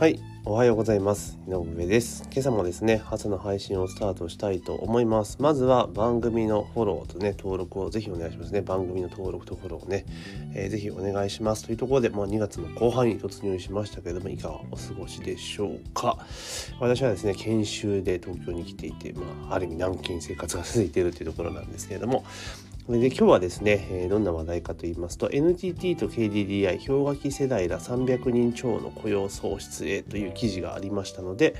はい、おはようございます。井上です。今朝もですね、朝の配信をスタートしたいと思います。まずは番組のフォローとね、登録をぜひお願いしますね。番組の登録とフォローをね、えーぜひお願いします。というところで、もう2月の後半に突入しましたけれども、いかがお過ごしでしょうか。私はですね、研修で東京に来ていて、まあ、ある意味軟禁生活が続いているというところなんですけれども、それで今日はですね、えどんな話題かと言いますと NTT と KDDI 氷河期世代ら300人超の雇用創出へという記事がありましたので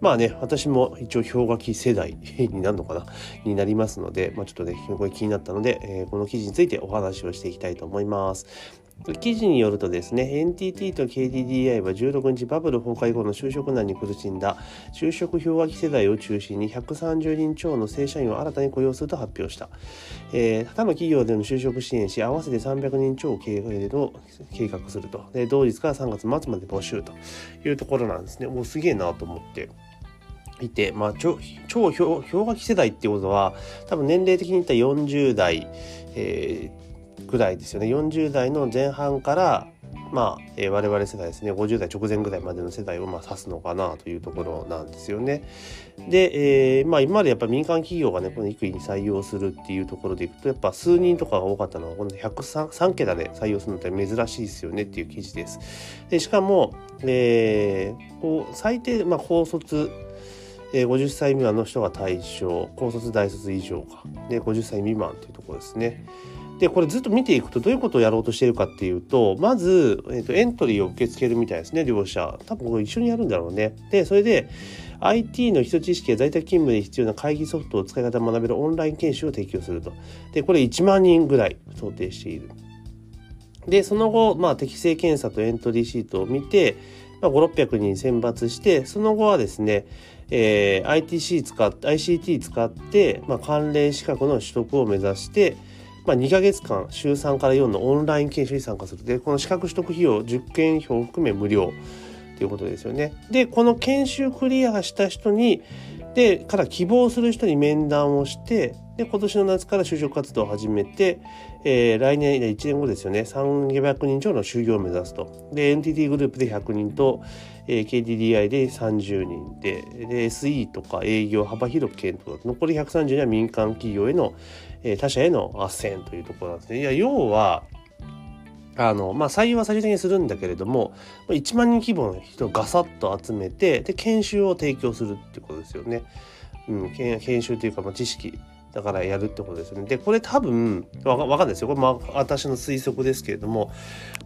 まあね私も一応氷河期世代 になるのかなになりますので、まあ、ちょっとねこれ気になったので、えこの記事についてお話をしていきたいと思います。記事によるとですね NTT と KDDI は16日バブル崩壊後の就職難に苦しんだ。就職氷河期世代を中心に130人超の正社員を新たに雇用すると発表した、えー他の企業での就職支援し合わせて300人超を計画すると。で同日から3月末まで募集というところなんですね。もうすげえなと思って。いて、まあ、超氷河期世代っていうことは多分年齢的に言ったら40代、えーぐらいですよね40代の前半からまあ、えー我々世代ですね50代直前ぐらいまでの世代をまあ指すのかなというところなんですよね。で、えーまあ、今までやっぱ民間企業がねこの育児に採用するっていうところでいくとやっぱ数人とかが多かったのはこの103 3桁で採用するのって珍しいですよねっていう記事です。でしかも、えーこう最低、まあ、高卒50歳未満の人が対象高卒大卒以上かで50歳未満というところですね。でこれずっと見ていくとどういうことをやろうとしているかっていうとまず、えー、とエントリーを受け付けるみたいですね両者多分これ一緒にやるんだろうね。でそれで IT の基礎知識や在宅勤務で必要な会議ソフトを使い方を学べるオンライン研修を提供すると。でこれ1万人ぐらい想定している。でその後、まあ、適正検査とエントリーシートを見て、まあ、5600人選抜してその後はですね、えー ITC 使って ICT 使って、まあ、関連資格の取得を目指して、まあ、2ヶ月間週3から4のオンライン研修に参加する。でこの資格取得費用受験費を含め無料。ということですよね。でこの研修クリアした人にでから希望する人に面談をしてで今年の夏から就職活動を始めて、えー来年1年後ですよね。300人超の就業を目指すと。で NTT グループで100人と、えー KDDI で30人。でで SE とか営業幅広く検討。残り130人は民間企業への、え他者への斡旋というところなんですね。いや要はあのまあ、採用は最終的にするんだけれども1万人規模の人をガサッと集めてで研修を提供するってことですよね。うん、研研修というか、まあ、知識だからやるってことですね。でこれ多分わかかんないですよこれ、まあ、私の推測ですけれども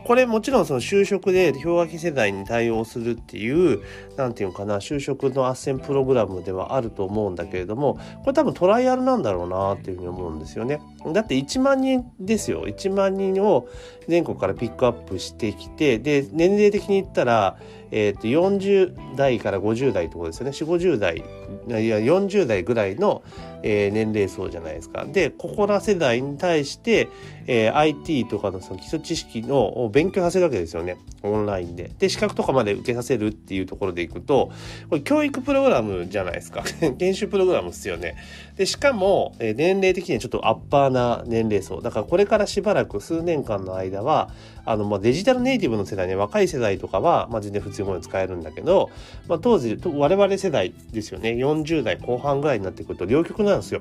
これもちろんその就職で氷河期世代に対応するっていうなんていうのかな就職の斡旋プログラムではあると思うんだけれどもこれ多分トライアルなんだろうなっていうふうに思うんですよね。だって1万人ですよ1万人を全国からピックアップしてきてで年齢的に言ったら、えー、と40代から50代ってことですよね4 5 0代いや40代ぐらいの、えー年齢層じゃないですか。でここら世代に対して、えー IT とかのその基礎知識の勉強させるわけですよねオンラインで。で資格とかまで受けさせるっていうところでいくとこれ教育プログラムじゃないですか 研修プログラムですよね。でしかも、えー年齢的にはちょっとアッパーな年齢層だからこれからしばらく数年間の間はあの、まあ、デジタルネイティブの世代ね若い世代とかは、まあ、全然普通語で使えるんだけど、まあ、当時我々世代ですよね40代後半ぐらいになってくると両極なんですよ。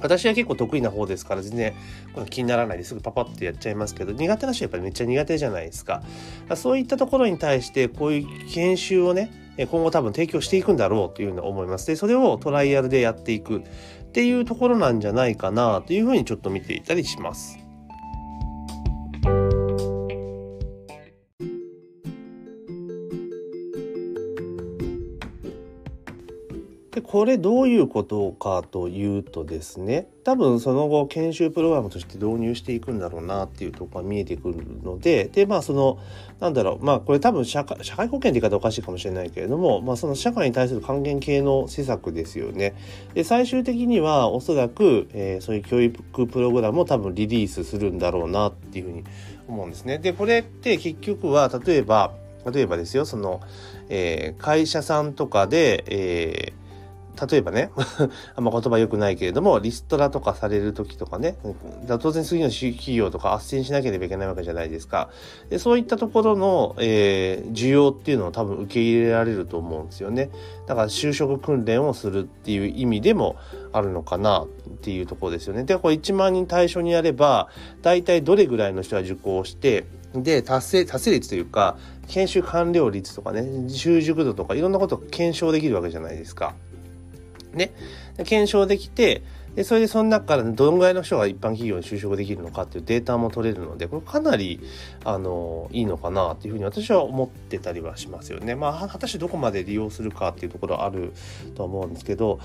私は結構得意な方ですから全然この気にならないですぐパパッとやっちゃいますけど苦手な人はやっぱりめっちゃ苦手じゃないですか。そういったところに対してこういう研修をね今後多分提供していくんだろうというふうに思います。でそれをトライアルでやっていくっていうところなんじゃないかなというふうにちょっと見ていたりします。これどういうことかというとですね多分その後研修プログラムとして導入していくんだろうなっていうとこが見えてくるのででまあそのなんだろうまあこれ多分社会社会保険って言い方おかしいかもしれないけれども、まあ、その社会に対する還元系の施策ですよね。で最終的にはおそらく、えーそういう教育プログラムを多分リリースするんだろうなっていうふうに思うんですね。でこれって結局は例えば例えばですよその、えー会社さんとかで、えー例えばね あんま言葉良くないけれどもリストラとかされる時とかね当然次の企業とか斡旋しなければいけないわけじゃないですか。でそういったところの、えー、需要っていうのを多分受け入れられると思うんですよね。だから就職訓練をするっていう意味でもあるのかなっていうところですよね。でこれ1万人対象にやれば大体どれぐらいの人が受講してで達成達成率というか研修完了率とかね習熟度とかいろんなことを検証できるわけじゃないですか。ね、検証できてでそれでその中からどのぐらいの人が一般企業に就職できるのかっていうデータも取れるのでこれかなりあのいいのかなっていうふうに私は思ってたりはしますよね。まあ果たしてどこまで利用するかっていうところあると思うんですけど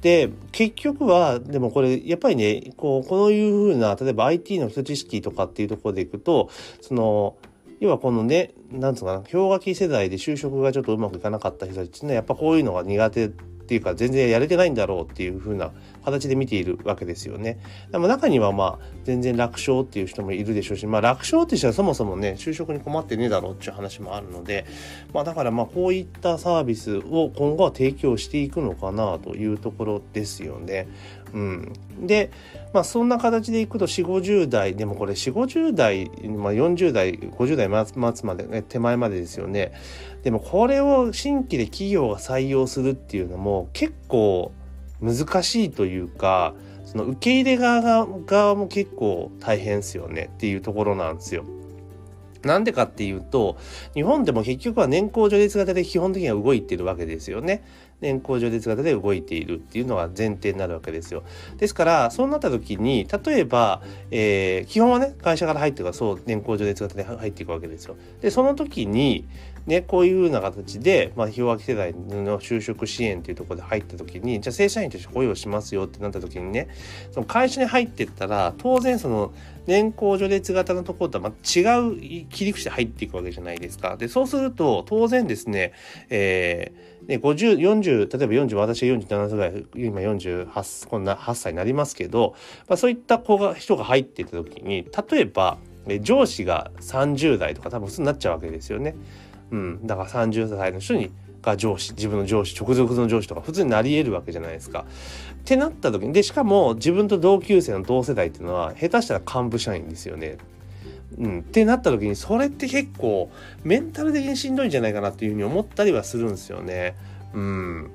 で結局はでもこれやっぱりねこうこういうふうな例えば IT の基礎知識とかっていうところでいくとその要はこのね、なんつうかな、氷河期世代で就職がちょっとうまくいかなかった人たちっていうのは、やっぱこういうのが苦手ていうか、全然やれてないんだろうっていう風な形で見ているわけですよね。でも中にはまあ、全然楽勝っていう人もいるでしょうし、まあ楽勝って人はそもそもね、就職に困ってねえだろうっていう話もあるので、まあだからまあこういったサービスを今後は提供していくのかなというところですよね。うん、で、まあ、そんな形でいくと4 5 0代でもこれ4 5 0代、まあ、40代50代末まで、ね、手前までですよねでもこれを新規で企業が採用するっていうのも結構難しいというかその受け入れ側側も結構大変ですよねっていうところなんですよ。なんでかっていうと、日本でも結局は年功序列型で基本的には動いてるわけですよね。年功序列型で動いているっていうのが前提になるわけですよ。ですから、そうなった時に、例えば、えー、基本はね、会社から入ってからそう、年功序列型で入っていくわけですよ。で、その時に、ね、こういうふうな形で、まあ、氷河期世代の就職支援っていうところで入った時に、じゃあ正社員として雇用しますよってなった時にね、その会社に入ってったら、当然その年功序列型のところとはま違う切り口で入っていくわけじゃないですか。で、そうすると、当然ですね、えー、ね、50、40、例えば40、私が47歳ぐらい、今48、こんな8歳になりますけど、まあ、そういった子が、人が入っていった時に、例えば、上司が30代とか多分普通になっちゃうわけですよね。うん、だから30歳の人にが上司自分の上司直属の上司とか普通になり得るわけじゃないですか。ってなった時にでしかも自分と同級生の同世代っていうのは下手したら幹部社員ですよね。うん、ってなった時にそれって結構メンタル的にしんどいんじゃないかなっていうふうに思ったりはするんですよね。うん、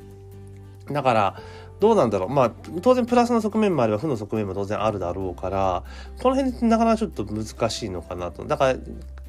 だからどうなんだろうまあ当然プラスの側面もあれば負の側面も当然あるだろうからこの辺なかなかちょっと難しいのかなとだから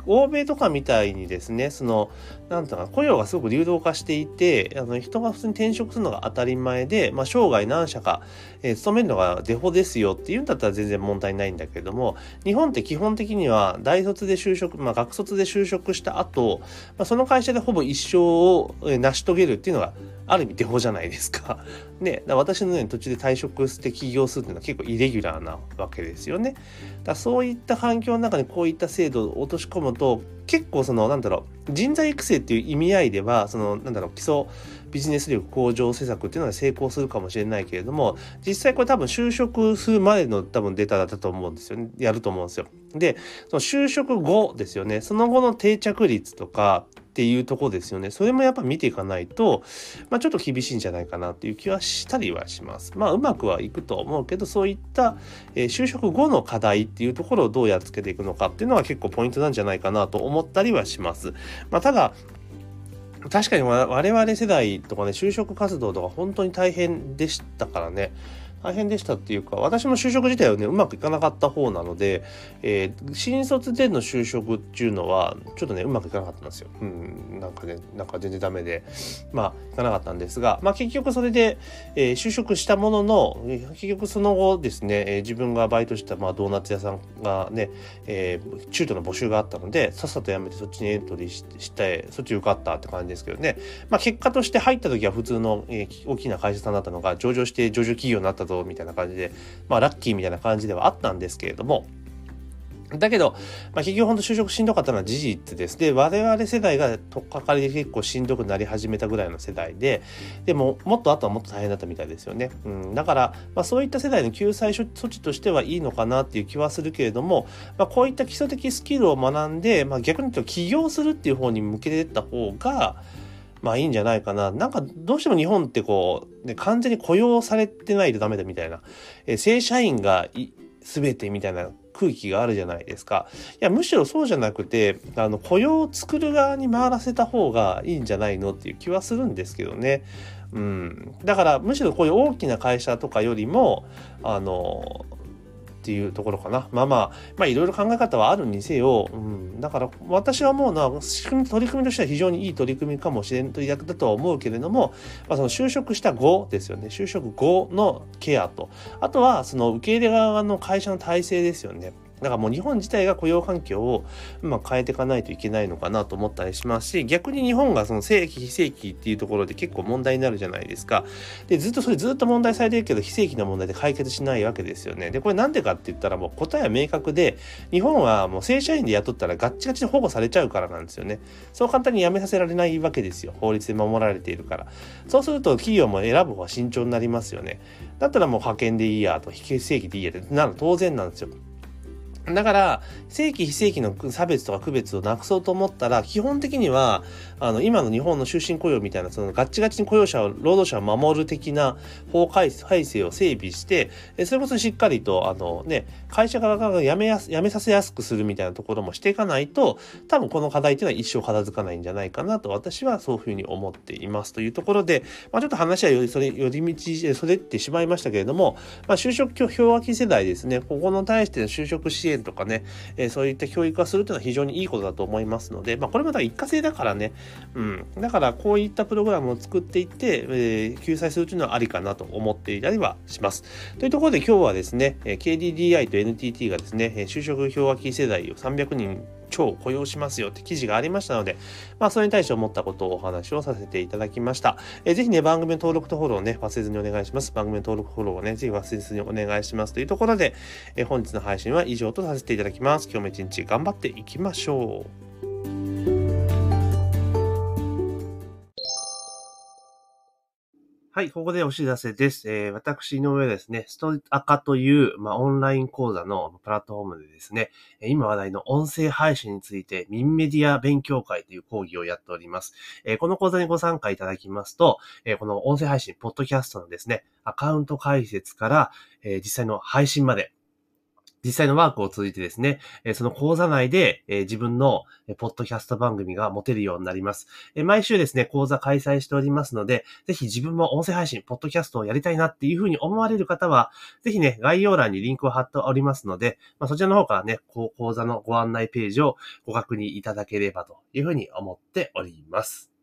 欧米とかみたいにですね、その、なんとか雇用がすごく流動化していて、あの人が普通に転職するのが当たり前で、まあ、生涯何社か、えー、勤めるのがデフォですよっていうんだったら全然問題ないんだけれども、日本って基本的には大卒で就職、まあ、学卒で就職した後、まあ、その会社でほぼ一生を成し遂げるっていうのがある意味デフォじゃないですか。ね、私のように途中で退職して起業するっていうのは結構イレギュラーなわけですよね。だそういった環境の中にこういった制度を落とし込むと結構そのなんだろう人材育成っていう意味合いではそのなんだろう基礎ビジネス力向上施策っていうのは成功するかもしれないけれども実際これ多分就職するまでの多分データだったと思うんですよねやると思うんですよ。でその就職後ですよねその後の定着率とかっていうとこですよね。それもやっぱ見ていかないと、まあ、ちょっと厳しいんじゃないかなっていう気はしたりはします。まあうまくはいくと思うけどそういった、えー、就職後の課題っていうところをどうやっつけていくのかっていうのは結構ポイントなんじゃないかなと思ったりはします。まあ、ただ確かに我々世代とかね就職活動とか本当に大変でしたからね。大変でしたっていうか私も就職自体はねうまくいかなかった方なので、えー、新卒での就職っていうのはちょっとねうまくいかなかったんですよ。うん、なんかねなんか全然ダメでまあいかなかったんですが、まあ、結局それで、えー、就職したものの結局その後ですね、えー、自分がバイトした、まあ、ドーナツ屋さんがね、えー、中途の募集があったのでさっさと辞めてそっちにエントリーしてそっち受かったって感じですけどね、まあ、結果として入った時は普通の、えー、大きな会社さんだったのが上場して上場企業になったぞみたいな感じで、まあラッキーみたいな感じではあったんですけれども、だけど、まあ、結局本当就職しんどかったのは事実です。で、我々世代がとっかかりで結構しんどくなり始めたぐらいの世代で、でも、もっとあとはもっと大変だったみたいですよね。うん、だから、まあ、そういった世代の救済措置としてはいいのかなっていう気はするけれども、まあ、こういった基礎的スキルを学んで、まあ、逆に言うと起業するっていう方に向けていった方が、まあいいんじゃないかな。なんかどうしても日本ってこう、ね、完全に雇用されてないとダメだみたいな。えー、正社員が全てみたいな空気があるじゃないですか。いや、むしろそうじゃなくて、あの、雇用を作る側に回らせた方がいいんじゃないのっていう気はするんですけどね。うん。だから、むしろこういう大きな会社とかよりも、あの、っていうところかな。まあまあ、まあいろいろ考え方はあるにせよ、うん、だから私はもうな、仕組み、取り組みとしては非常にいい取り組みかもしれんというだとは思うけれども、まあその就職した後ですよね。就職後のケアと、あとはその受け入れ側の会社の体制ですよね。だからもう日本自体が雇用環境を、まあ、変えていかないといけないのかなと思ったりしますし、逆に日本がその正規非正規っていうところで結構問題になるじゃないですか。で、ずっとそれずっと問題されてるけど、非正規の問題で解決しないわけですよね。で、これなんでかって言ったらもう答えは明確で、日本はもう正社員で雇ったらガッチガチで保護されちゃうからなんですよね。そう簡単に辞めさせられないわけですよ。法律で守られているから。そうすると企業も選ぶ方が慎重になりますよね。だったらもう派遣でいいやと、非正規でいいやってなる当然なんですよ。だから、正規非正規の差別とか区別をなくそうと思ったら、基本的には、あの、今の日本の終身雇用みたいな、そのガッチガチに雇用者を、労働者を守る的な法改正を整備して、それこそしっかりと、あのね、会社側が辞めやす、辞めさせやすくするみたいなところもしていかないと、多分この課題っていうのは一生片付かないんじゃないかなと、私はそういうふうに思っています。というところで、まあ、ちょっと話はよりそれ、寄り道、それってしまいましたけれども、まあ、就職氷河期世代ですね、ここの対しての就職支援とかね、えー、そういった教育をするというのは非常にいいことだと思いますので、まあ、これまた一過性だからね、うん。だからこういったプログラムを作っていって、えー、救済するというのはありかなと思っていたりはします。というところで今日はですね、KDDI と NTT がですね、就職氷河期世代を300人超雇用しますよって記事がありましたので、まあ、それに対して思ったことをお話をさせていただきました。えー、ぜひね、番組の登録とフォローをね、忘れずにお願いします。番組の登録フォローをね、ぜひ忘れずにお願いします。というところで、えー、本日の配信は以上とさせていただきます。今日も一日頑張っていきましょう。はい、ここでお知らせです。えー、私の上ですね、ストアカという、まあ、オンライン講座のプラットフォームでですね、今話題の音声配信について、ミンメディア勉強会という講義をやっております。えー、この講座にご参加いただきますと、えー、この音声配信、ポッドキャストのですね、アカウント解説から、え実際の配信まで、実際のワークを通じてですね、その講座内で自分のポッドキャスト番組が持てるようになります。毎週ですね、講座開催しておりますので、ぜひ自分も音声配信、ポッドキャストをやりたいなっていうふうに思われる方は、ぜひね、概要欄にリンクを貼っておりますので、まあ、そちらの方からね、講座のご案内ページをご確認いただければというふうに思っております。